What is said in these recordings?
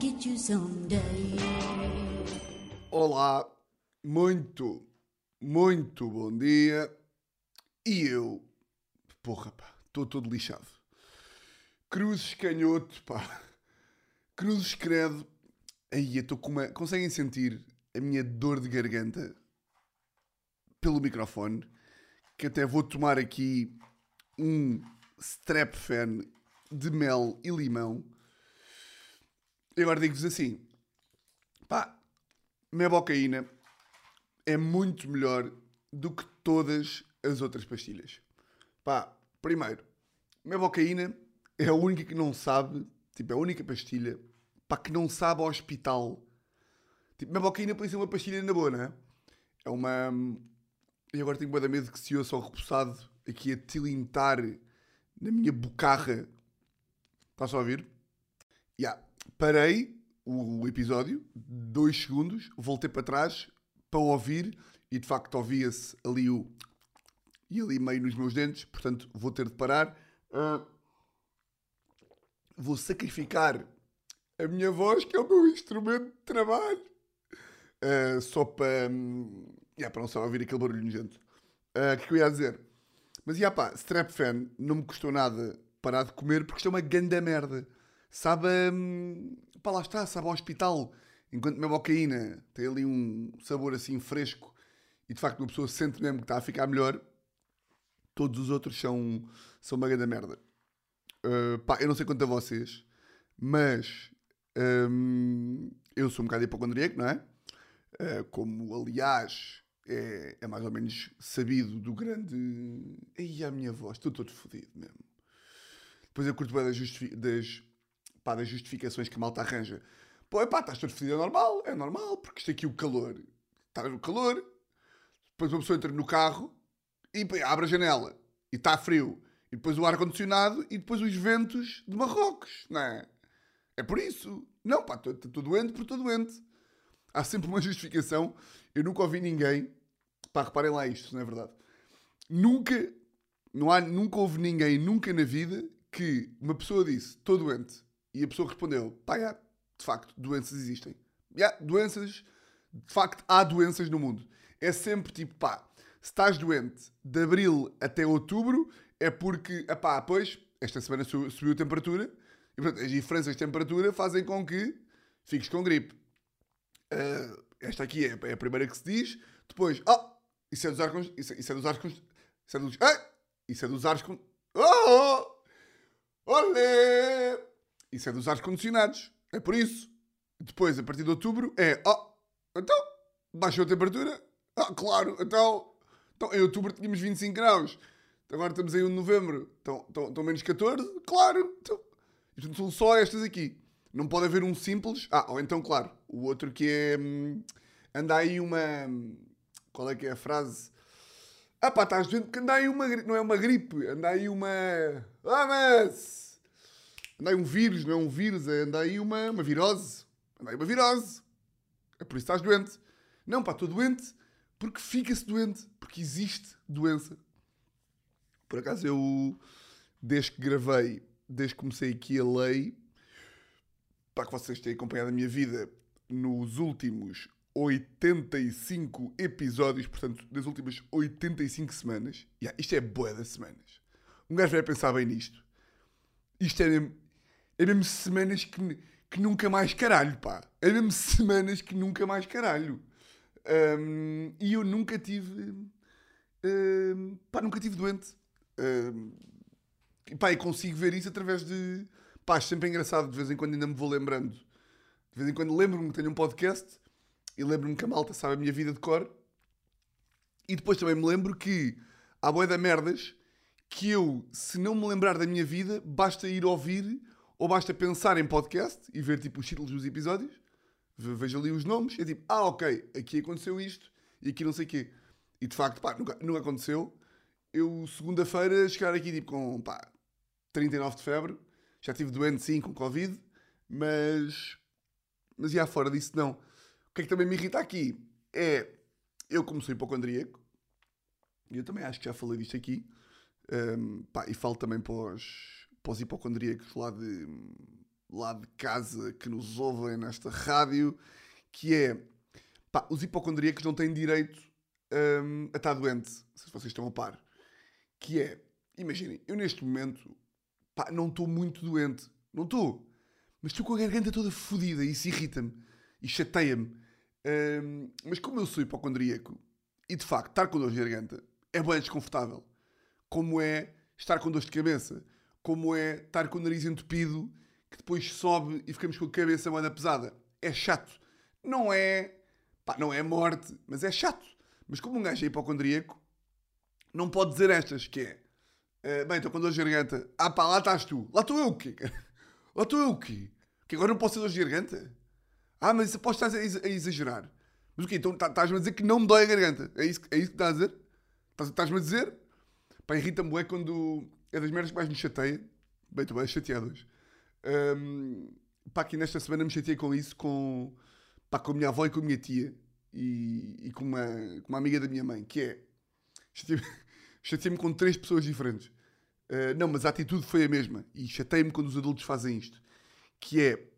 get you someday. Olá, muito, muito bom dia. E eu, porra, pá, estou todo lixado. Cruzes canhoto, pá. Cruzes credo. Aí, eu estou com uma. Conseguem sentir a minha dor de garganta pelo microfone? Que até vou tomar aqui um strap fan de mel e limão. E agora digo-vos assim: pá, Mebocaína é muito melhor do que todas as outras pastilhas. Pá, primeiro, Mebocaína é a única que não sabe, tipo, é a única pastilha, pá, que não sabe ao hospital. Tipo, Mebocaína pode ser uma pastilha na boa, não é? É uma... E agora tenho bem medo que se ouça ao repousado aqui a tilintar na minha bocarra. Está só a ouvir? Ya, parei o episódio, dois segundos, voltei para trás para ouvir e de facto ouvia-se ali o. e ali meio nos meus dentes, portanto vou ter de parar. Ah, vou sacrificar a minha voz, que é o meu instrumento de trabalho, ah, só para. hum, yeah, para não só ouvir aquele barulho nojento. Ah, O que é que eu ia dizer? Mas, já pá, Strap Fan não me custou nada parar de comer porque isto é uma ganda merda. Sabe, hum, pá, lá está, sabe ao hospital. Enquanto a bocaína tem ali um sabor assim fresco e de facto uma pessoa sente mesmo que está a ficar melhor, todos os outros são, são uma grande merda. Uh, pá, eu não sei quanto a vocês, mas hum, eu sou um bocado hipocondríaco, não é? Uh, como, aliás, é, é mais ou menos sabido do grande. Ai, a minha voz, estou todo fodido mesmo. Depois eu curto bem das, das, pá, das justificações que a malta arranja. Pô, pá, estás todo fodido, é normal, é normal, porque isto aqui o calor. Está no calor, depois uma pessoa entra no carro e abre a janela e está frio. E depois o ar-condicionado e depois os ventos de Marrocos, não é? É por isso. Não, pá, estou doente porque estou doente. Há sempre uma justificação. Eu nunca ouvi ninguém. Pá, reparem lá isto, não é verdade? Nunca, não há, nunca houve ninguém, nunca na vida, que uma pessoa disse, estou doente. E a pessoa respondeu, pá, já, de facto, doenças existem. Já, doenças, de facto, há doenças no mundo. É sempre tipo, pá, se estás doente de abril até outubro, é porque, pá, pois, esta semana su- subiu a temperatura, e portanto, as diferenças de temperatura fazem com que fiques com gripe. Ah, esta aqui é, é a primeira que se diz. Depois, ah, isso é dos con- Isso, isso é dos con- Isso é dos. Ah, isso é dos ares. con- Oh! Olé! Isso é dos ares condicionados. É por isso. Depois, a partir de outubro, é. Oh, então, baixou a temperatura? Ah, claro, então. Então, em outubro tínhamos 25 graus. Agora estamos em 1 de novembro. Então, estão, estão menos 14? Claro. Então, isto são só estas aqui. Não pode haver um simples. Ah, ou então, claro, o outro que é. hum, anda aí uma. Qual é que é a frase? Ah pá, estás doente porque anda aí uma. gri- Não é uma gripe, anda aí uma. Ah, mas. Anda aí um vírus, não é um vírus, é anda aí uma, uma virose. Anda aí uma virose. É por isso que estás doente. Não, pá, estou doente porque fica-se doente. Porque existe doença. Por acaso eu, desde que gravei, desde que comecei aqui a lei, para que vocês tenham acompanhado a minha vida nos últimos 85 episódios, portanto, das últimas 85 semanas. Yeah, isto é boa das semanas. Um gajo vai pensar bem nisto. Isto é é mesmo semanas que, que nunca mais caralho, pá. É mesmo semanas que nunca mais caralho. Hum, e eu nunca tive. hum, pá, nunca tive doente. Hum, e pá, e consigo ver isso através de. Pá, acho sempre engraçado, de vez em quando ainda me vou lembrando. De vez em quando lembro-me que tenho um podcast e lembro-me que a malta sabe a minha vida de cor. E depois também me lembro que há boia da merdas que eu, se não me lembrar da minha vida, basta ir ouvir ou basta pensar em podcast e ver tipo os títulos dos episódios, ve- vejo ali os nomes é tipo, ah, ok, aqui aconteceu isto e aqui não sei o quê. E de facto, pá, nunca, nunca aconteceu. Eu, segunda-feira, chegar aqui tipo com, pá, 39 de febre, já estive doente sim com Covid, mas, mas já fora disso não. O que é que também me irrita aqui é, eu como sou hipocondríaco, e eu também acho que já falei disto aqui, hum, pá, e falo também para os, para os hipocondríacos lá de, lá de casa que nos ouvem nesta rádio, que é pá, os hipocondríacos não têm direito hum, a estar doente, se vocês estão a par. Que é, imaginem, eu neste momento pá, não estou muito doente, não estou, mas estou com a garganta toda fodida e isso irrita-me e chateia-me. Hum, mas como eu sou hipocondríaco e de facto estar com dor de garganta é bem desconfortável, como é estar com dor de cabeça, como é estar com o nariz entupido que depois sobe e ficamos com a cabeça banda pesada. É chato. Não é. Pá, não é morte, mas é chato. Mas como um gajo é hipocondríaco, não pode dizer estas, que é. eh, bem, estou com dor de garganta. Ah pá, lá estás tu. Lá estou eu o quê? Lá estou eu o quê? Que agora não posso ter dor de garganta? Ah, mas isso podes estar a ex- a exagerar. Mas o quê? Então tá- estás-me a dizer que não me dói a garganta. É isso, é isso que estás a dizer? Estás- Estás-me a dizer? Pá, irrita-me bué quando é das merdas que mais me chateia. Bem, estou bem chateado hoje. Hum, pá, aqui nesta semana me chateei com isso, com, pá, com a minha avó e com a minha tia. E, e com, uma, com uma amiga da minha mãe, que é... Chateei-me com três pessoas diferentes. Uh, não, mas a atitude foi a mesma. E chateei-me quando os adultos fazem isto. Que é...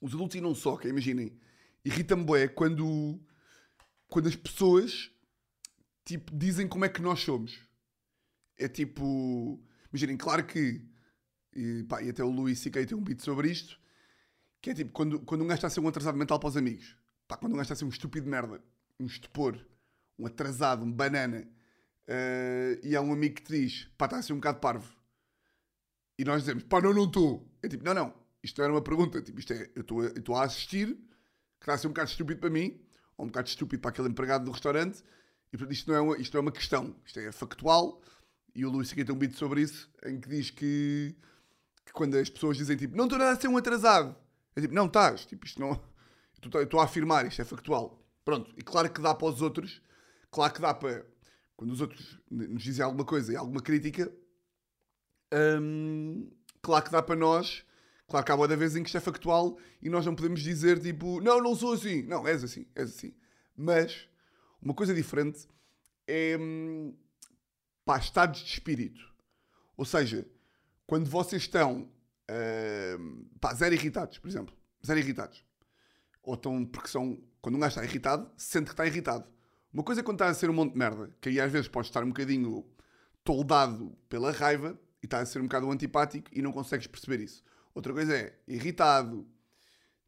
Os adultos e não só, que imaginem. Irrita-me bué quando, quando as pessoas tipo, dizem como é que nós somos. É tipo. Imaginem, claro que. E, pá, e até o Luís C.K. tem um beat sobre isto. Que é tipo, quando, quando um gajo está a ser um atrasado mental para os amigos. Pá, quando um gajo está a ser um estúpido de merda. Um estupor. Um atrasado, um banana. eh, e há um amigo que te diz, pá, está a ser um bocado parvo. E nós dizemos, pá, não, não estou. É tipo, não, não. Isto não era uma pergunta. Tipo, isto é, eu estou a assistir, que está a ser um bocado estúpido para mim, ou um bocado estúpido para aquele empregado do restaurante. E portanto, isto não é uma, isto não é uma questão. Isto é factual. E o Luís aqui tem um vídeo sobre isso, em que diz que, que quando as pessoas dizem tipo, não estou nada a ser um atrasado. É tipo, não estás. Tipo, isto não. Eu estou a afirmar, isto é factual. Pronto. E claro que dá para os outros. Claro que dá para. Quando os outros nos dizem alguma coisa e alguma crítica, hum, claro que dá para nós. Claro que há boa da vez em que isto é factual e nós não podemos dizer tipo, não, não sou assim. Não, és assim, és assim. Mas uma coisa diferente é hum, pá, estados de espírito. Ou seja, quando vocês estão hum, pá, zero irritados, por exemplo, zero irritados, ou estão, porque são, quando um gajo está irritado, sente que está irritado. Uma coisa é quando está a ser um monte de merda, que aí às vezes pode estar um bocadinho toldado pela raiva e está a ser um bocado antipático e não consegues perceber isso. Outra coisa é irritado,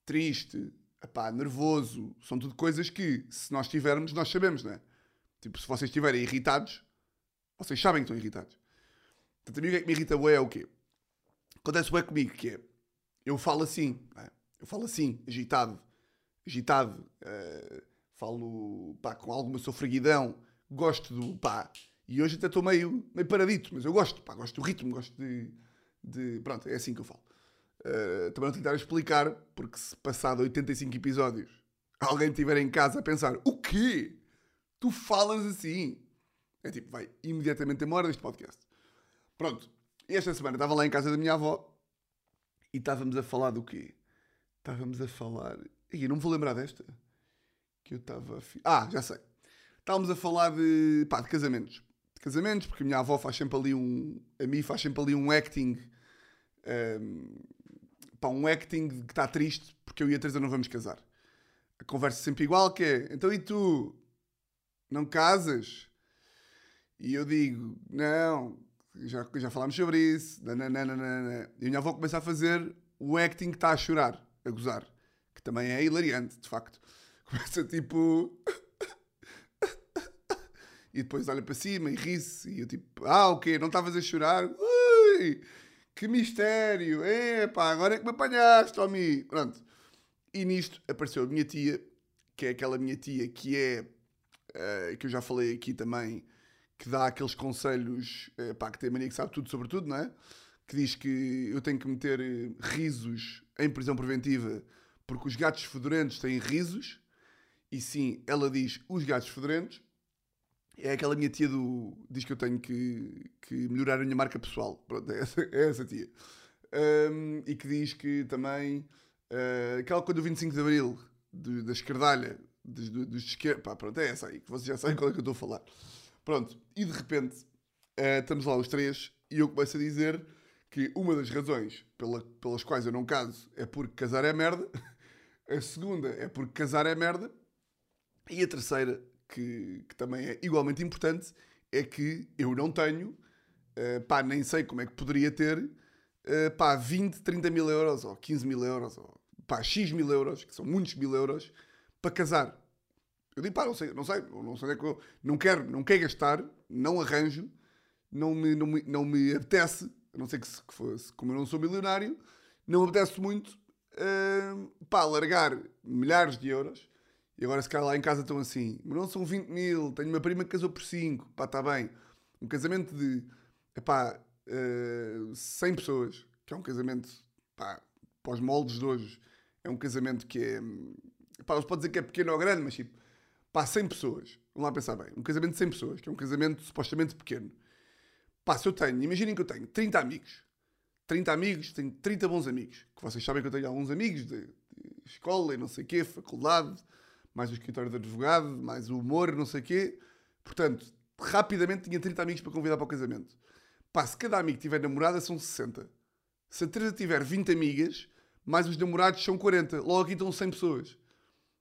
triste, epá, nervoso. São tudo coisas que, se nós tivermos, nós sabemos, não é? Tipo, se vocês estiverem irritados, vocês sabem que estão irritados. Portanto, a mim o que é que me irrita bué é o quê? Acontece bué comigo, que é, eu falo assim, é? eu falo assim, agitado, agitado, eh, falo, pá, com alguma sofreguidão, gosto do, pá, e hoje até estou meio, meio paradito, mas eu gosto, pá, gosto do ritmo, gosto de, de pronto, é assim que eu falo. Uh, também não tentar explicar, porque se passado 85 episódios alguém estiver em casa a pensar o quê? Tu falas assim? É tipo, vai imediatamente embora deste podcast. Pronto, e esta semana estava lá em casa da minha avó e estávamos a falar do quê? Estávamos a falar. Eu não me vou lembrar desta. Que eu estava. Ah, já sei. Estávamos a falar de. pá, de casamentos. De casamentos, porque a minha avó faz sempre ali um. A mim faz sempre ali um acting. um, pá, um acting que está triste porque eu e a Teresa não vamos casar. A conversa é sempre igual, que é, então e tu? Não casas? E eu digo, não, já, já falámos sobre isso, nananana. e a minha avó começa a fazer o acting que está a chorar, a gozar, que também é hilariante, de facto. Começa tipo... e depois olha para cima e ri-se, e eu tipo, ah, o quê? Não estavas a chorar? Ui! Que mistério! Epá, agora é que me apanhaste, Tommy! Pronto. E nisto apareceu a minha tia, que é aquela minha tia que é, eh, que eu já falei aqui também, que dá aqueles conselhos, eh, pá, que tem a mania que sabe tudo sobre tudo, não é? Que diz que eu tenho que meter eh, risos em prisão preventiva porque os gatos fedorentos têm risos. E sim, ela diz os gatos fedorentos. É aquela minha tia do. diz que eu tenho que, que melhorar a minha marca pessoal. Pronto, é essa, é essa tia. Ahm, e que diz que também. ah, aquela coisa do 25 de Abril, de- da esquerdalha, dos, do- dos esquerda. Pá, pronto, é essa aí, que vocês já sabem qual é que eu estou a falar. Pronto, e de repente ah, estamos lá os três e eu começo a dizer que uma das razões pela- pelas quais eu não caso é porque casar é merda. A segunda é porque casar é merda. E a terceira, que, que também é igualmente importante, é que eu não tenho, eh, pá, nem sei como é que poderia ter, eh, pá, 20, 30 mil euros, ou 15 mil euros, ou pá, X mil euros, que são muitos mil euros, para casar. Eu digo, pá, não sei, não sei, não sei onde é que eu não quero, não quero gastar, não arranjo, não me, não me, não me apetece, a não ser que, se, que fosse, como eu não sou milionário, não me apetece muito, uh, pá, largar milhares de euros, e agora se calhar lá em casa estão assim, mas não são 20 mil, tenho uma prima que casou por 5, pá, está bem. Um casamento de, epá, uh, 100 pessoas, que é um casamento, pá, para os moldes de hoje, é um casamento que é, pá, não se pode dizer que é pequeno ou grande, mas tipo, pá, 100 pessoas, vamos lá pensar bem, um casamento de 100 pessoas, que é um casamento supostamente pequeno. Pá, se eu tenho, imaginem que eu tenho 30 amigos, 30 amigos, tenho 30 bons amigos, que vocês sabem que eu tenho alguns amigos de, de escola e não sei o quê, faculdade, mais o escritório de advogado, mais o humor, não sei o quê. Portanto, rapidamente tinha 30 amigos para convidar para o casamento. Pá, se cada amigo tiver namorada, são 60. Se a Teresa tiver 20 amigas, mais os namorados são 40. Logo aqui estão 100 pessoas.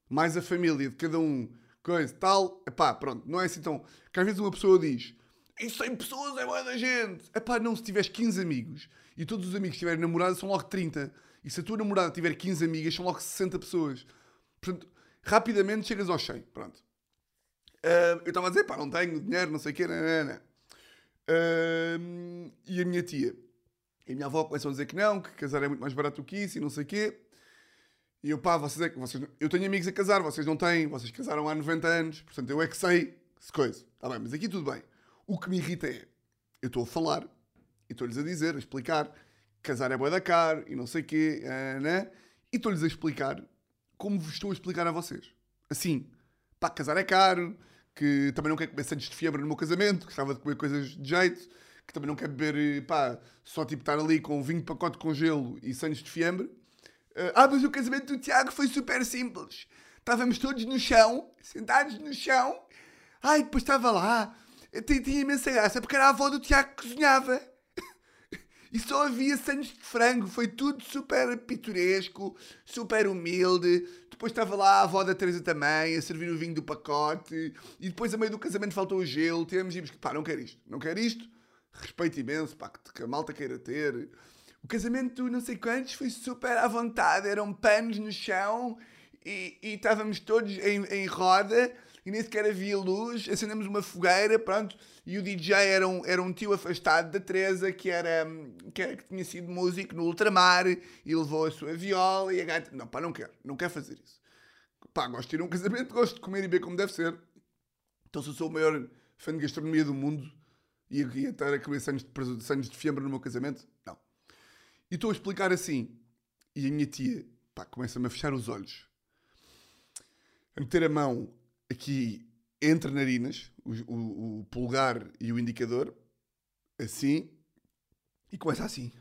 Mais a família de cada um, coisa, tal. Epá, pronto, não é assim tão... Que às vezes uma pessoa diz, e 100 pessoas é boa da gente. Epá, não, se tiveres 15 amigos e todos os amigos tiverem namorada, são logo 30. E se a tua namorada tiver 15 amigas, são logo 60 pessoas. Portanto, rapidamente chegas aos 100. Pronto. Uh, eu estava a dizer, pá, não tenho dinheiro, não sei o quê, não, não, não. Uh, e a minha tia e a minha avó começam a dizer que não, que casar é muito mais barato do que isso e não sei o quê. E eu, pá, vocês é. Vocês, eu tenho amigos a casar, vocês não têm, vocês casaram há 90 anos, portanto eu é que sei se coisa. Está bem, mas aqui tudo bem. O que me irrita é, eu estou a falar e estou-lhes a dizer, a explicar, casar é boa da caro e não sei o quê, uh, né? e estou-lhes a explicar como vos estou a explicar a vocês. Assim, pá, casar é caro, que também não quero comer santos de febre no meu casamento, que gostava de comer coisas de jeito, que também não quero beber, pá, só tipo estar ali com vinho de pacote com gelo e santos de fiambre. Uh, ah, mas o casamento do Tiago foi super simples. Estávamos todos no chão, sentados no chão. Ai, depois estava lá. Tinha, tinha imensa graça, porque era a avó do Tiago que cozinhava. E só havia sandes de frango, foi tudo super pitoresco, super humilde. Depois estava lá a avó da Teresa também, a servir o vinho do pacote. E depois, a meio do casamento, faltou o gelo. Tivemos e pá, não quero isto, não quero isto. Respeito imenso, pá, que a malta queira ter. O casamento, não sei quantos, foi super à vontade. Eram panos no chão e, e estávamos todos em, em roda e nem sequer havia luz. Acendemos uma fogueira, pronto. E o DJ era um, era um tio afastado da Teresa que, era, que, era, que tinha sido músico no ultramar e levou a sua viola e a gata. Não, pá, não quero, não quero fazer isso. Pá, gosto de ir a um casamento, gosto de comer e beber como deve ser. Então, se eu sou o maior fã de gastronomia do mundo e ia estar a comer santos de, santos de fiambre no meu casamento, não. E estou a explicar assim. E a minha tia, pá, começa-me a fechar os olhos, a meter a mão aqui entre narinas, o, o, o, polegar e o indicador, assim, e começa assim.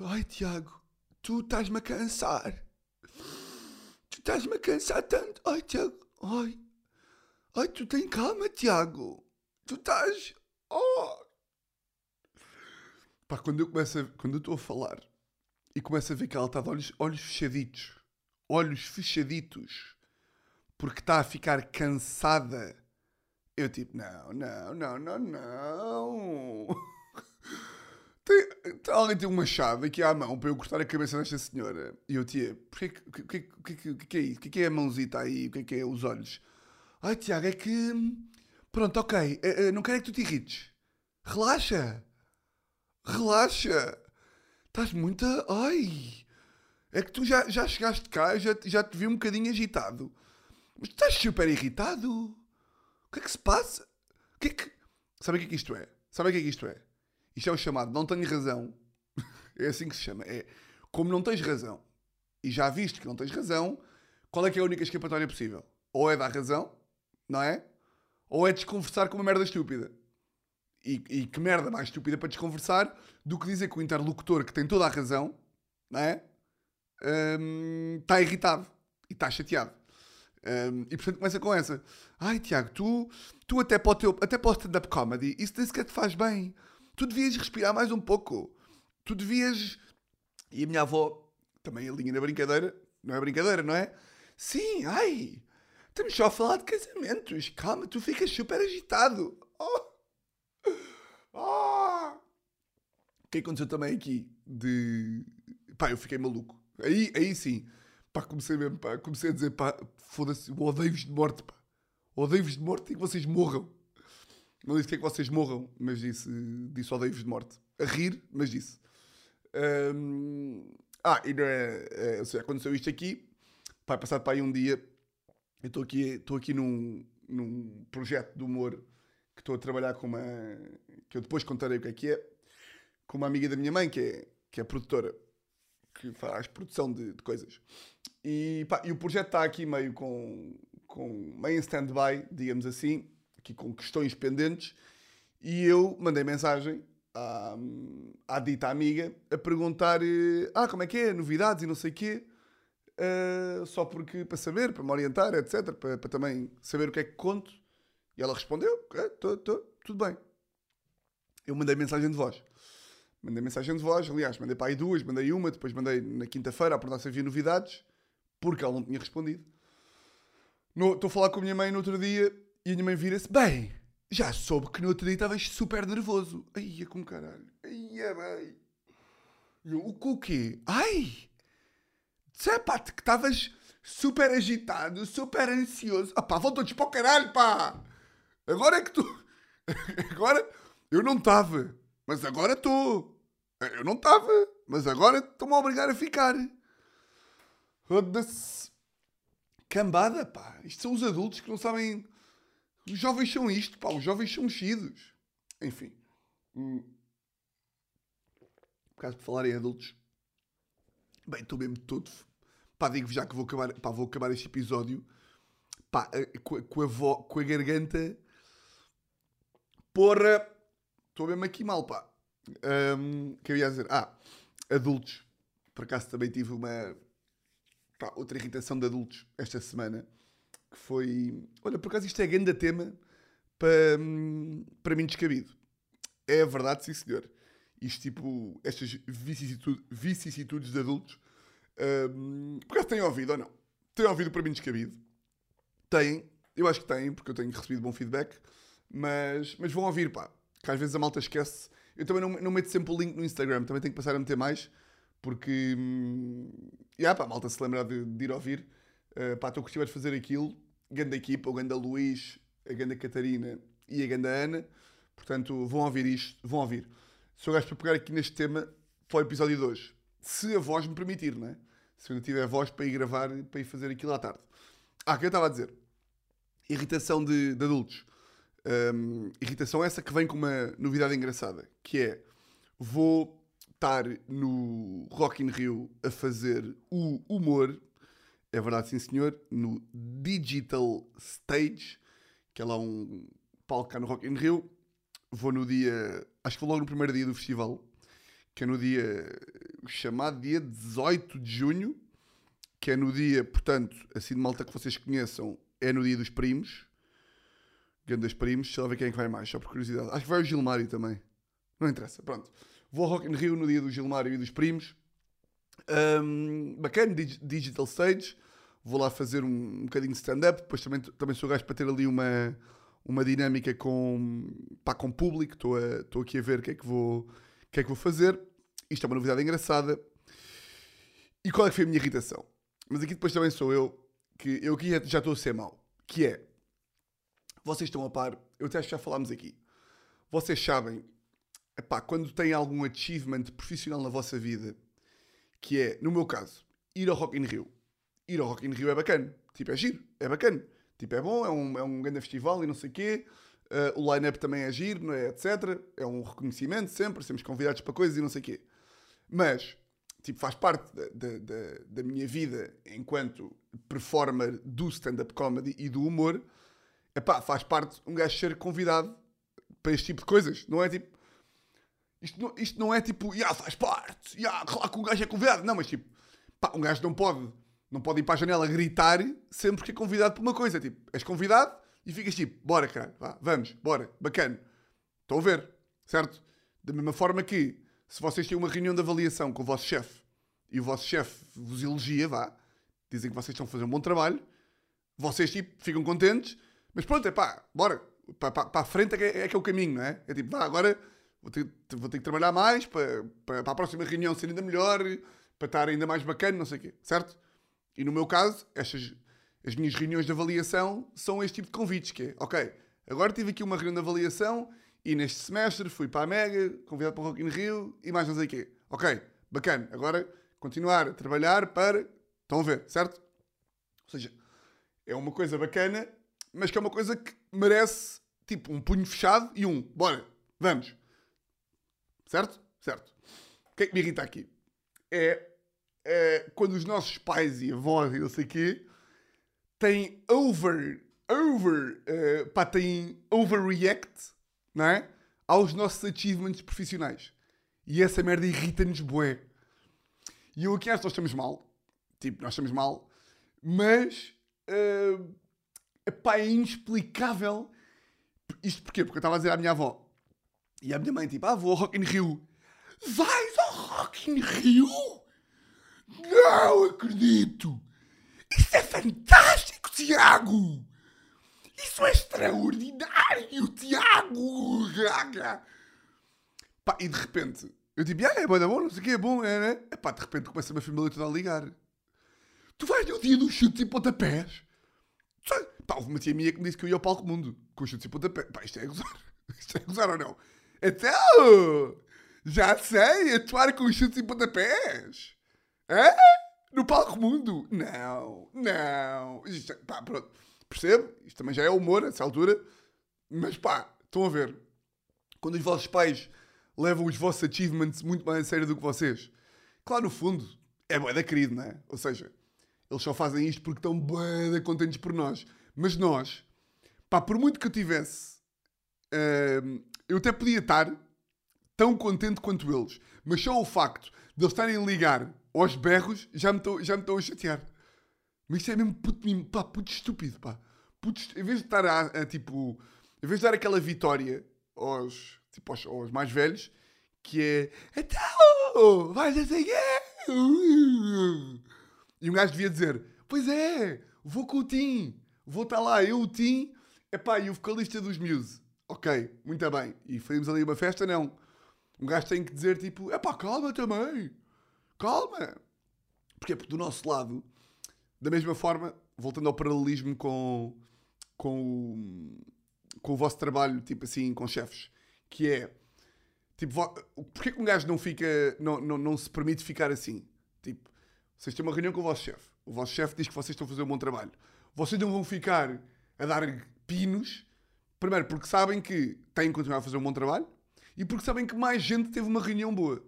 Ai, Tiago, tu estás-me a cansar. Tu estás-me a cansar tanto. Ai, Tiago, ai. Ai, tu tem calma, Tiago. Tu estás. Oh. Pá, quando eu começo a, quando eu estou a falar e começo a ver que ela está de olhos, olhos fechaditos, olhos fechaditos, porque está a ficar cansada. Eu tipo, não, não, não, não, não. Tem, tem, alguém tem uma chave aqui à mão para eu cortar a cabeça desta senhora. E eu, tia, o que, que, que, que, é isso? O que, que é a mãozita aí? O que é que é os olhos? Ai, Tiago, é que. Pronto, ok. Não quero é que tu te irrites. Relaxa. Relaxa. Estás muito. Ai. É que tu já, já chegaste cá, já, já te vi um bocadinho agitado. Mas tu estás super irritado. O que é que se passa? O que é que. Sabe o que é que isto é? Sabe o que é que isto é? Isto é o chamado não tenho razão. é assim que se chama. É como não tens razão e já viste que não tens razão, qual é que é a única escapatória possível? Ou é dar razão, não é? Ou é desconversar com uma merda estúpida. E, e que merda mais estúpida para desconversar do que dizer que o interlocutor que tem toda a razão, não é? Um, está irritado e está chateado. Um, e portanto começa com essa. Ai Tiago, tu, tu até para o teu, até para o stand-up comedy, isso nem sequer te faz bem. tu devias respirar mais um pouco. Tu devias. E a minha avó, também a linha na brincadeira, não é brincadeira, não é? Sim, ai, estamos só a falar de casamentos. Calma, tu ficas super agitado. Oh. Oh. O que aconteceu também aqui? De. Pá, eu fiquei maluco. Aí, aí sim. Pá, comecei mesmo, pá, comecei a dizer, pá, foda-se, eu odeio-vos de morte, pá. Odeio-vos de morte e que vocês morram. Não disse que é que vocês morram, mas disse, disse odeio-vos de morte. A rir, mas disse. Hum, ah, e não é, é, aconteceu isto aqui. Vai passar para aí um dia. Eu estou aqui, aqui num, num projeto de humor que estou a trabalhar com uma. que eu depois contarei o que é que é. Com uma amiga da minha mãe, que é, que é produtora, que faz produção de, de coisas. E, pá, e o projeto está aqui meio com, com meio em stand-by, digamos assim, aqui com questões pendentes. E eu mandei mensagem à, à dita amiga a perguntar: eh, Ah, como é que é? Novidades e não sei o quê. Uh, só porque para saber, para me orientar, etc. Para, para, também saber o que é que conto. E ela respondeu: tô, tô, tudo bem. Eu mandei mensagem de voz. Mandei mensagem de voz, aliás, mandei para aí duas, mandei uma, depois mandei na quinta-feira a perguntar se havia novidades, porque ela não tinha respondido. Estou a falar com a minha mãe no outro dia e a minha mãe vira-se: Bem, já soube que no outro dia estavas super nervoso. Ai, é com caralho. Ai, é bem. E eu, o quê? Ai! Sei, pá, que estavas super agitado, super ansioso. Ah pá, voltou-te para o caralho, pá! Agora é que tu... Agora, eu não estava, mas agora estou. Eu não estava, mas agora estou-me a obrigar a ficar. Foda-se. Cambada, pá. Isto são os adultos que não sabem... Os jovens são isto, pá. Os jovens são mexidos. Enfim. Hum. Por causa de falar em adultos. Bem, estou mesmo todo Pá, digo já que vou acabar, pá, vou acabar este episódio pá, com, com, a vo, com a garganta. Porra! Estou mesmo aqui mal, pá. Um, que eu ia dizer? Ah, adultos. Por acaso também tive uma. Pá, outra irritação de adultos esta semana. Que foi. Olha, por acaso isto é grande tema para, para mim descabido. É verdade, sim senhor. Isto tipo, estas vicissitudes, vicissitudes de adultos um, por acaso têm ouvido ou não? Têm ouvido para mim descabido? Têm, eu acho que têm, porque eu tenho recebido bom feedback, mas, mas vão ouvir, pá, que às vezes a malta esquece. Eu também não, não meto sempre o link no Instagram, também tenho que passar a meter mais, porque, hum, yeah, pá, a malta se lembrar de, de ir ouvir. Uh, pá, estou curtindo de fazer aquilo, ganda equipa, o ganda Luís, a ganda Catarina e a ganda Ana, portanto, vão ouvir isto, vão ouvir. Se eu gajo para pegar aqui neste tema, para o episódio de hoje, se a voz me permitir, não é? se eu não tiver voz para ir gravar, para ir fazer aquilo à tarde. Ah, o que eu estava a dizer? Irritação de, de adultos. Um, irritação essa que vem com uma novidade engraçada, que é, vou estar no Rock in Rio a fazer o humor, é verdade sim senhor, no Digital Stage, que é lá um palco cá no Rock in Rio. Vou no dia, acho que vou logo no primeiro dia do festival, que é no dia chamado dia 18 de junho, que é no dia, portanto, assim de malta que vocês conheçam, é no dia dos primos. Grandes primos, eu ver quem é que vai mais, só por curiosidade. Acho que vai o Gilmário também. Não interessa, pronto. Vou ao Rock in Rio no dia do Gilmário e dos primos. Um, bacana, Digital Stage. Vou lá fazer um, um bocadinho de stand-up. Depois também, também sou gajo para ter ali uma, uma dinâmica com, pá, com público. Estou aqui a ver o que é que vou, que é que vou fazer. Isto é uma novidade engraçada. E qual é que foi a minha irritação? Mas aqui depois também sou eu, que eu aqui já estou a ser mau. Que é, vocês estão a par, eu até já falámos aqui. Vocês sabem, epá, quando têm algum achievement profissional na vossa vida, que é, no meu caso, ir ao Rock in Rio. Ir ao Rock in Rio é bacana. Tipo, é giro, é bacana. Tipo, é bom, é um, é um grande festival e não sei o quê. Uh, o line-up também é giro, não é? etc. É um reconhecimento sempre, somos convidados para coisas e não sei o quê. Mas, tipo, faz parte da, da, da minha vida enquanto performer do stand-up comedy e do humor. Epá, faz parte um gajo ser convidado para este tipo de coisas. Não é tipo. Isto não, isto não é tipo, yeah, faz parte, yeah, claro que um gajo é convidado. Não, mas tipo, pá, um gajo não pode, não pode ir para a janela gritar sempre que é convidado para uma coisa. Tipo, és convidado e ficas tipo, bora, cara, vá, vamos, bora, bacana. Estão a ver, certo? Da mesma forma que, se vocês têm uma reunião de avaliação com o vosso chefe e o vosso chefe vos elogia, vá, dizem que vocês estão a fazer um bom trabalho, vocês tipo, ficam contentes, mas pronto, é pá, bora, para, para, para a frente é que é, é que é o caminho, não é? É tipo, vá, agora vou ter, vou ter que trabalhar mais para, para, para a próxima reunião ser ainda melhor, para estar ainda mais bacana, não sei o quê, certo? E no meu caso, estas, as minhas reuniões de avaliação são este tipo de convites, que é, ok, agora tive aqui uma reunião de avaliação e neste semestre fui para a Mega, convidado para o Rock in Rio e mais não sei o quê. Ok, bacana, agora continuar a trabalhar para... Estão a ver, certo? Ou seja, é uma coisa bacana, mas que é uma coisa que merece, tipo, um punho fechado e um, bora, vamos. Certo? Certo. O que é que me irrita aqui? É, é quando os nossos pais e avós e não sei o quê têm over, over, uh, pá, têm overreact, não é? Aos nossos achievements profissionais. E essa merda irrita-nos bué. E eu aqui acho que nós estamos mal. Tipo, nós estamos mal. Mas, uh, epá, é inexplicável. Isto porquê? Porque eu estava a dizer à minha avó. E a minha mãe, tipo, ah, vou ao Rock in Rio. Vais ao Rock in Rio? Não acredito! Isso é fantástico, Tiago! Isso é extraordinário, Tiago! Pá, e de repente, eu tipo, ah, é bom, é bom, não sei o que, é bom, é, né? Epá, de repente começa a minha família toda a ligar. Tu vais no dia dos chutes e pontapés? Pá, houve uma tia minha que me disse que eu ia ao palco mundo com chutes e pontapés. Pá, isto é gozar. Isto é gozar ou não? Então, já sei, atuar com chutes e pontapés. É? No palco mundo? Não, não. Isto, pá, pronto. Percebo? Isto também já é humor, nessa altura. Mas pá, estão a ver. Quando os vossos pais levam os vossos achievements muito mais a sério do que vocês. Claro, no fundo, é boeda querido, não é? Ou seja, eles só fazem isto porque estão boeda contentes por nós. Mas nós, pá, por muito que eu tivesse, uh, eu até podia estar tão contente quanto eles. Mas só o facto de eles estarem a ligar aos berros já me estão a chatear. Mas isso é mesmo puto, pá, puto estúpido, pá. Puto, em vez de estar a, a, tipo, em vez de dar aquela vitória aos, tipo, aos, aos mais velhos, que é então, vais a seguir. E um gajo devia dizer: Pois é, vou com o Tim, vou estar lá, eu, o Tim, epá, e o vocalista dos Muse. Ok, muito bem. E fazemos ali uma festa, não. Um gajo tem que dizer tipo: Epá, calma também, calma. Porque, porque do nosso lado, da mesma forma, voltando ao paralelismo com, com, o, com o vosso trabalho, tipo assim, com chefes, que é tipo, porquê que um gajo não fica, não, não, não se permite ficar assim? Tipo, vocês têm uma reunião com o vosso chefe, o vosso chefe diz que vocês estão a fazer um bom trabalho, vocês não vão ficar a dar pinos, primeiro porque sabem que têm que continuar a fazer um bom trabalho e porque sabem que mais gente teve uma reunião boa.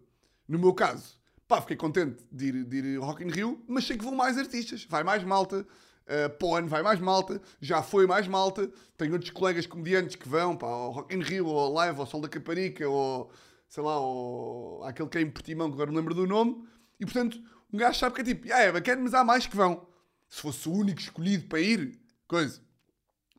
No meu caso, pá, fiquei contente de ir, de ir ao Rock in Rio, mas sei que vão mais artistas, vai mais malta, Uh, o ano vai mais malta, já foi mais malta. Tenho outros colegas comediantes que vão para o Rock in Rio, ou ao Live, ou ao Sol da Caparica, ou sei lá, ou aquele que é em Portimão, que agora não lembro do nome. E portanto, um gajo sabe que é tipo, ah, é bacana, mas há mais que vão. Se fosse o único escolhido para ir, coisa.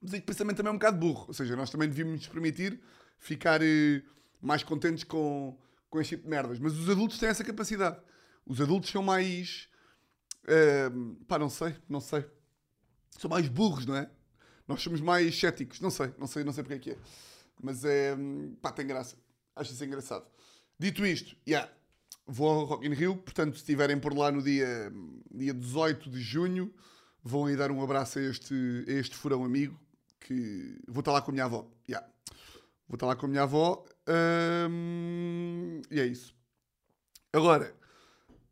Mas este pensamento também é um bocado burro. Ou seja, nós também devíamos nos permitir ficar uh, mais contentes com, com este tipo de merdas. Mas os adultos têm essa capacidade. Os adultos são mais. Uh, pá, não sei, não sei são mais burros, não é? Nós somos mais céticos, não sei, não sei, não sei porque é que é. Mas é. pá, tem graça. Acho isso engraçado. Dito isto, yeah, vou ao Rock in Rio, portanto, se estiverem por lá no dia, dia 18 de junho, vão aí dar um abraço a este, a este furão amigo, que vou estar lá com a minha avó. Yeah. Vou estar lá com a minha avó. E é isso. Agora,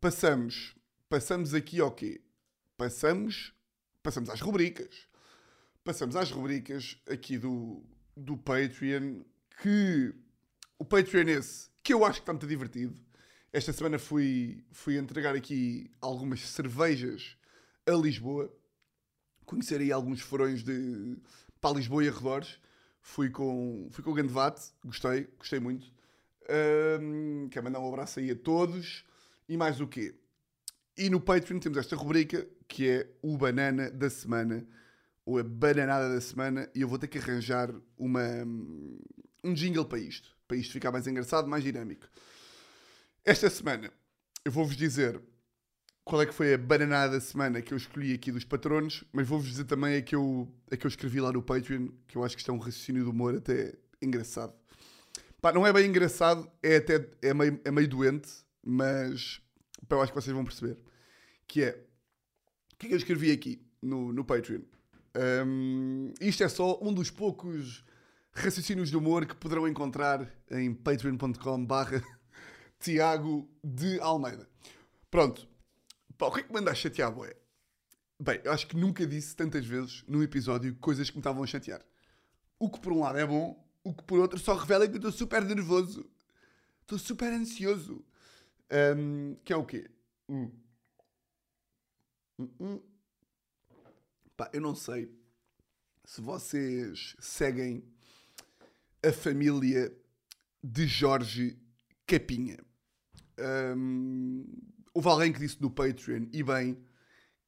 passamos, passamos aqui ao quê? Passamos passamos às rubricas. Passamos às rubricas aqui do, do Patreon, que o Patreon é esse, que eu acho que está muito divertido. Esta semana fui, fui entregar aqui algumas cervejas a Lisboa. Conhecer aí alguns furões de, para Lisboa e arredores. Fui com, fui com o Gandevate, gostei, gostei muito. Um, quero mandar um abraço aí a todos. E mais o quê? E no Patreon temos esta rubrica que é o banana da semana ou a bananada da semana e eu vou ter que arranjar uma, um jingle para isto. Para isto ficar mais engraçado, mais dinâmico. Esta semana eu vou-vos dizer qual é que foi a bananada da semana que eu escolhi aqui dos patronos, mas vou-vos dizer também a que, eu, a que eu escrevi lá no Patreon, que eu acho que isto é um raciocínio de humor até engraçado. Pá, não é bem engraçado, é até é meio, é meio doente, mas pá, eu acho que vocês vão perceber. Que é, o que é que eu escrevi aqui no, no Patreon? Um, isto é só um dos poucos raciocínios de humor que poderão encontrar em patreon.com barra Tiago de Almeida. Pronto. Pá, o que é que me anda a chatear, boé? Bem, eu acho que nunca disse tantas vezes num episódio coisas que me estavam a chatear. O que por um lado é bom, o que por outro só revela que eu estou super nervoso. Estou super ansioso. Um, que é o quê? Hum. Hum, hum. Pá, eu não sei se vocês seguem a família de Jorge Capinha. Um, houve alguém que disse no Patreon, e bem,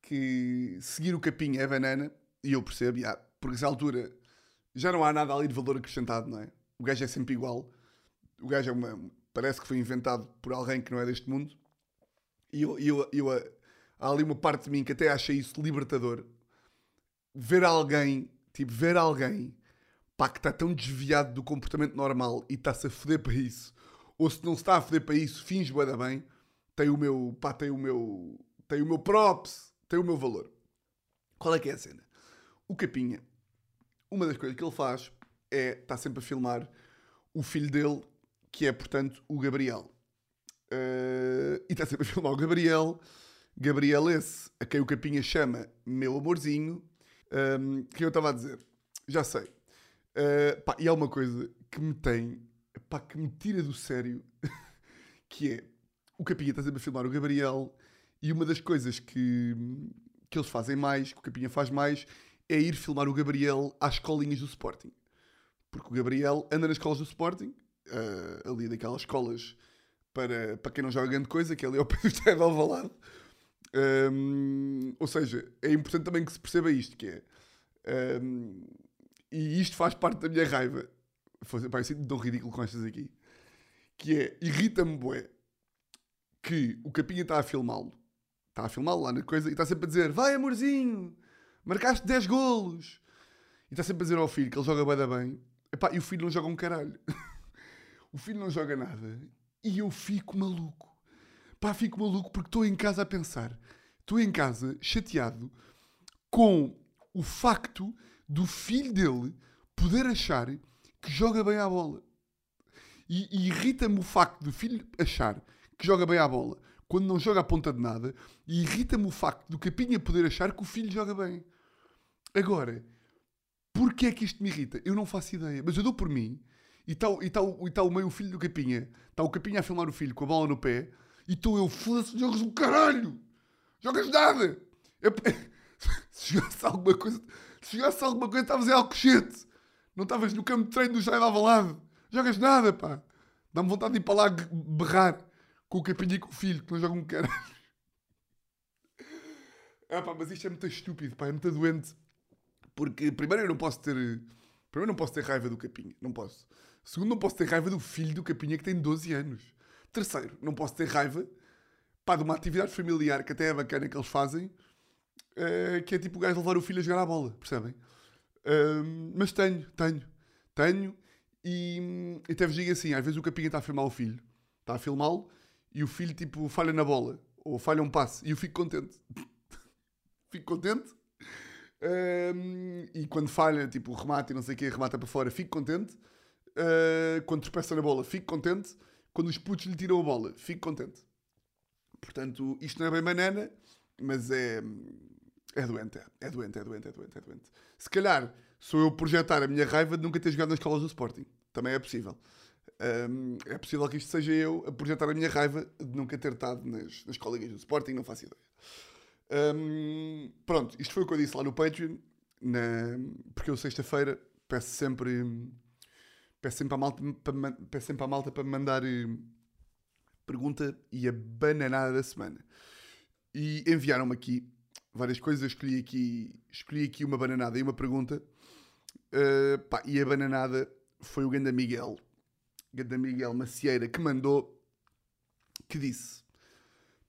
que seguir o Capinha é banana, e eu percebo, yeah, porque nessa altura já não há nada ali de valor acrescentado, não é? O gajo é sempre igual. O gajo é uma. Parece que foi inventado por alguém que não é deste mundo. E eu, eu, eu, há ali uma parte de mim que até achei isso libertador. Ver alguém, tipo, ver alguém pá, que está tão desviado do comportamento normal e está-se a foder para isso, ou se não está a foder para isso, finge bué bem, tem o meu, pá, tem o meu, tem o meu props, tem o meu valor. Qual é que é a cena? O Capinha, uma das coisas que ele faz é, está sempre a filmar o filho dele, que é, portanto, o Gabriel. Uh, e está sempre a filmar o Gabriel, Gabriel esse, a quem o Capinha chama meu amorzinho, um, que eu estava a dizer, já sei, Uh, pá, e há uma coisa que me tem, pá, que me tira do sério, que é o Capinha está sempre a filmar o Gabriel e uma das coisas que, que eles fazem mais, que o Capinha faz mais, é ir filmar o Gabriel às escolinhas do Sporting. Porque o Gabriel anda nas escolas do Sporting, uh, ali daquelas escolas para, para quem não joga grande coisa, que é ali ao pé do Estádio de Alvalade. Um, ou seja, é importante também que se perceba isto, que é... Um, e isto faz parte da minha raiva. Pá, eu sinto tão ridículo com estas aqui. Que é, irrita-me, bué, que o Capinha está a filmá-lo. Está a filmá-lo lá na coisa e está sempre a dizer: Vai, amorzinho, marcaste 10 golos. E está sempre a dizer ao filho que ele joga bem da bem. Epá, e o filho não joga um caralho. o filho não joga nada. E eu fico maluco. Pá, fico maluco porque estou em casa a pensar. Estou em casa chateado com o facto do filho dele poder achar que joga bem à bola. E, e irrita-me o facto do filho achar que joga bem à bola quando não joga a ponta de nada, e irrita-me o facto do Capinha poder achar que o filho joga bem. Agora, porquê é que isto me irrita? Eu não faço ideia, mas eu dou por mim, e está e tá, e tá o meio filho do Capinha, está o Capinha a filmar o filho com a bola no pé, e estou eu, foda-se, jogas um caralho! Jogas nada! Eu, se jogasse alguma coisa se jogasse alguma coisa, estavas em Alcochete. Não estavas no campo de treino do Jair de Alvalade. Jogas nada, pá. Dá-me vontade de ir para lá berrar com o capinha e com o filho, que não jogam um caralho. Ah, pá, mas isto é muito estúpido, pá. É muito doente. Porque, primeiro, eu não posso ter... Primeiro, não posso ter raiva do capinha. Não posso. Segundo, não posso ter raiva do filho do capinha que tem 12 anos. Terceiro, não posso ter raiva pá, de uma atividade familiar que até é bacana que eles fazem uh, que é tipo o gajo levar o filho a jogar à bola, percebem? Uh, mas tenho, tenho, tenho. E, até vos digo assim: às vezes o capinha está a filmar o filho, está a filmá-lo, e o filho tipo falha na bola, ou falha um passe, e eu fico contente. fico contente. Uh, e quando falha, tipo, remata e não sei o que, remata para fora, fico contente. Uh, quando tropeça na bola, fico contente. Quando os putos lhe tiram a bola, fico contente. Portanto, isto não é bem banana, mas é, é doente, é. doente, é doente, é doente, é doente. Se calhar sou eu projetar a minha raiva de nunca ter jogado nas escolas do Sporting. Também é possível. Um, é possível que isto seja eu a projetar a minha raiva de nunca ter estado nas, nas colegas do Sporting, não faço ideia. Um, pronto, isto foi o que eu disse lá no Patreon, na, porque eu sexta-feira peço sempre peço sempre, a malta, para, peço sempre à malta para me mandar eh, pergunta e a bananada da semana. E enviaram-me aqui várias coisas. Eu escolhi aqui, escolhi aqui uma bananada e uma pergunta. Uh, pá, e a bananada foi o Ganda Miguel, Ganda Miguel Macieira, que mandou, que disse: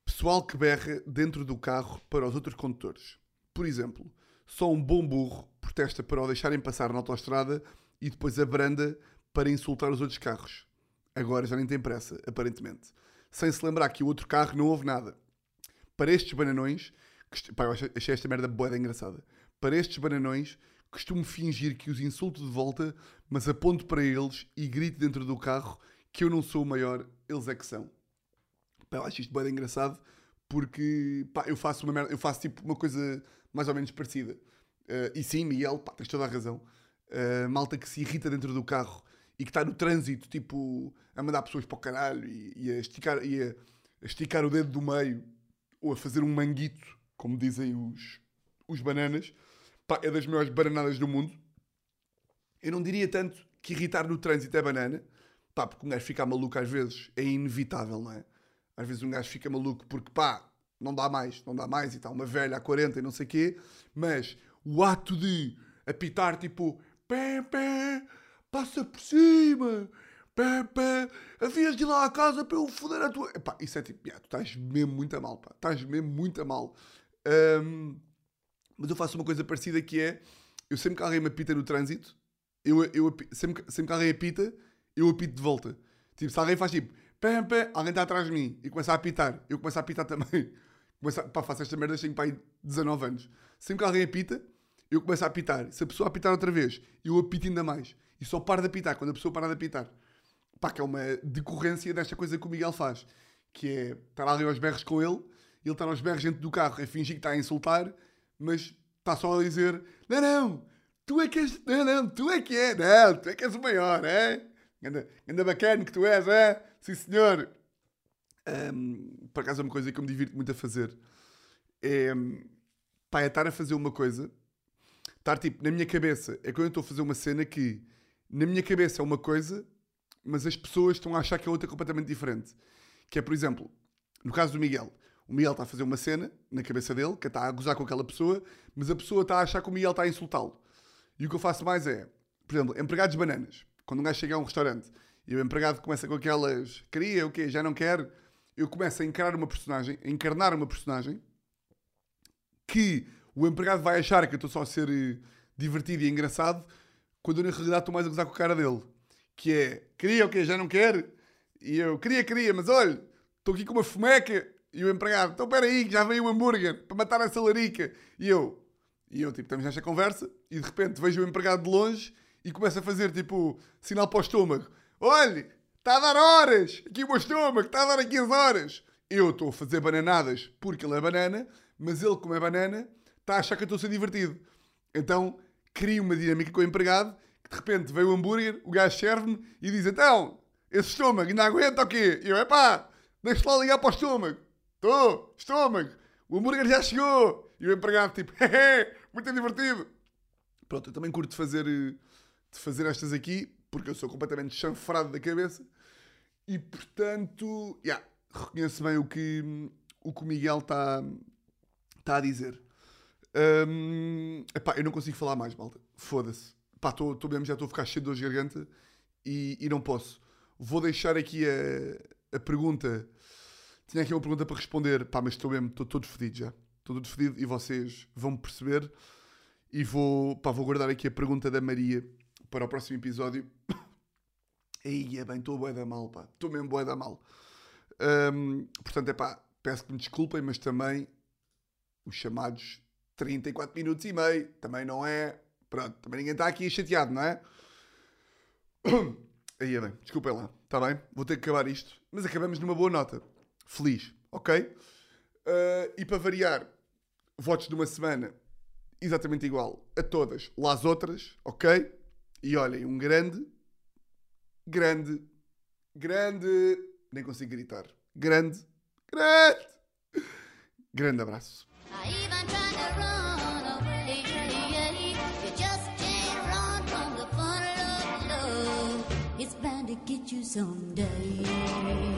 Pessoal que berra dentro do carro para os outros condutores. Por exemplo, só um bom burro protesta para o deixarem passar na autoestrada e depois abranda para insultar os outros carros. Agora já nem tem pressa, aparentemente. Sem se lembrar que o outro carro não houve nada. Para estes bananões, pá, eu achei esta merda boa engraçada. Para estes bananões, costumo fingir que os insulto de volta, mas aponto para eles e grito dentro do carro que eu não sou o maior, eles é que são. Pá, eu acho isto bem engraçado porque pá, eu faço uma merda, eu faço tipo uma coisa mais ou menos parecida. Uh, e sim, Miguel, pá, tens toda a razão. Uh, malta que se irrita dentro do carro e que está no trânsito, tipo, a mandar pessoas para o caralho e, e a, esticar, e a, a esticar o dedo do meio ou a fazer um manguito, como dizem os, os bananas, pá, é das maiores bananadas do mundo. Eu não diria tanto que irritar no trânsito é banana, pá, porque um gajo fica maluco às vezes, é inevitável, não é? Às vezes um gajo fica maluco porque, pá, não dá mais, não dá mais e tal, uma velha a 40 e não sei o quê, mas o ato de apitar tipo, pé, pé, passa por cima, pé, pé, havias de ir lá à casa para eu foder a tua. Epá, isso é tipo, yeah, tu estás mesmo muito a mal, pá, estás mesmo muito a mal. Um, mas eu faço uma coisa parecida que é, eu sempre que alguém me apita no trânsito, eu, eu sempre, sempre que alguém apita, eu apito de volta. Tipo, se alguém faz tipo, pé, pé, alguém está atrás de mim e começa a apitar, eu começo a apitar também. Começo a, pá, faço esta merda, tenho pai 19 anos. Sempre que alguém apita, eu começo a apitar. Se a pessoa apitar outra vez, eu apito ainda mais. E só paro de apitar quando a pessoa para de apitar. Pá, que é uma decorrência desta coisa que o Miguel faz. Que é estar ali aos berros com ele, ele está aos berros dentro do carro a fingir que está a insultar, mas está só a dizer: Não, não, tu é que és, não, não, tu é que é, não, tu é que és o maior, é? Anda, anda bacana que tu és, é? Sim, senhor. Um, por acaso é uma coisa que eu me divirto muito a fazer. É, pá, é estar a fazer uma coisa, estar tipo, na minha cabeça, é quando eu estou a fazer uma cena que na minha cabeça é uma coisa, mas as pessoas estão a achar que é outra completamente diferente. Que é, por exemplo, no caso do Miguel, o Miguel está a fazer uma cena na cabeça dele, que está a gozar com aquela pessoa, mas a pessoa está a achar que o Miguel está a insultá-lo. E o que eu faço mais é, por exemplo, empregados bananas. Quando um gajo chega a um restaurante e o empregado começa com aquelas queria, o quê, já não quer, eu começo a encarar uma personagem, a encarnar uma personagem que o empregado vai achar que eu estou só a ser eh, divertido e engraçado, quando eu na realidade estou mais a gozar com a cara dele. Que é, queria o quê, já não quer? E eu, queria, queria, mas olha, estou aqui com uma fomeca. E o empregado, então espera aí, já veio o hambúrguer para matar essa larica. E eu, e eu, tipo, estamos nesta conversa e de repente vejo o empregado de longe e começa a fazer, tipo, sinal para o estômago. Olhe, está a dar horas, aqui o meu estômago, está a dar aqui as horas. Eu estou a fazer bananadas porque ele é banana, mas ele, como é banana, está a achar que eu estou a ser divertido. Então, crio uma dinâmica com o empregado, que de repente veio o hambúrguer, o gajo serve-me e diz, então, esse estômago ainda aguenta o quê? E eu, epá, deixa lá ligar para o estômago. Estou, estômago, o hambúrguer já chegou. E o empregado, tipo, muito divertido. Pronto, eu também curto de fazer, de fazer estas aqui, porque eu sou completamente chanfrado da cabeça. E, portanto, yeah, reconheço bem o que o, que o Miguel está tá a dizer. Um, epá, eu não consigo falar mais, malta. Foda-se. Pá, tô, tô mesmo, já estou a ficar cheio de dor de garganta e, e não posso. Vou deixar aqui a, a pergunta. Tinha aqui uma pergunta para responder, pá, mas estou mesmo, estou todo fedido já. Estou todo fedido e vocês vão perceber. E vou, pá, vou guardar aqui a pergunta da Maria para o próximo episódio. Aí é bem, estou bué da mal, pá. Estou mesmo bué da mal. Um, portanto, é pá, peço que me desculpem, mas também os chamados 34 minutos e meio, também não é. Pronto, também ninguém está aqui chateado, não é? Aí é bem, desculpem lá, está bem? Vou ter que acabar isto, mas acabamos numa boa nota. Feliz, ok? Uh, e para variar, votos de uma semana exatamente igual a todas lá as outras, ok? E olhem, um grande, grande, grande, nem consigo gritar, grande, grande, grande abraço. get you someday.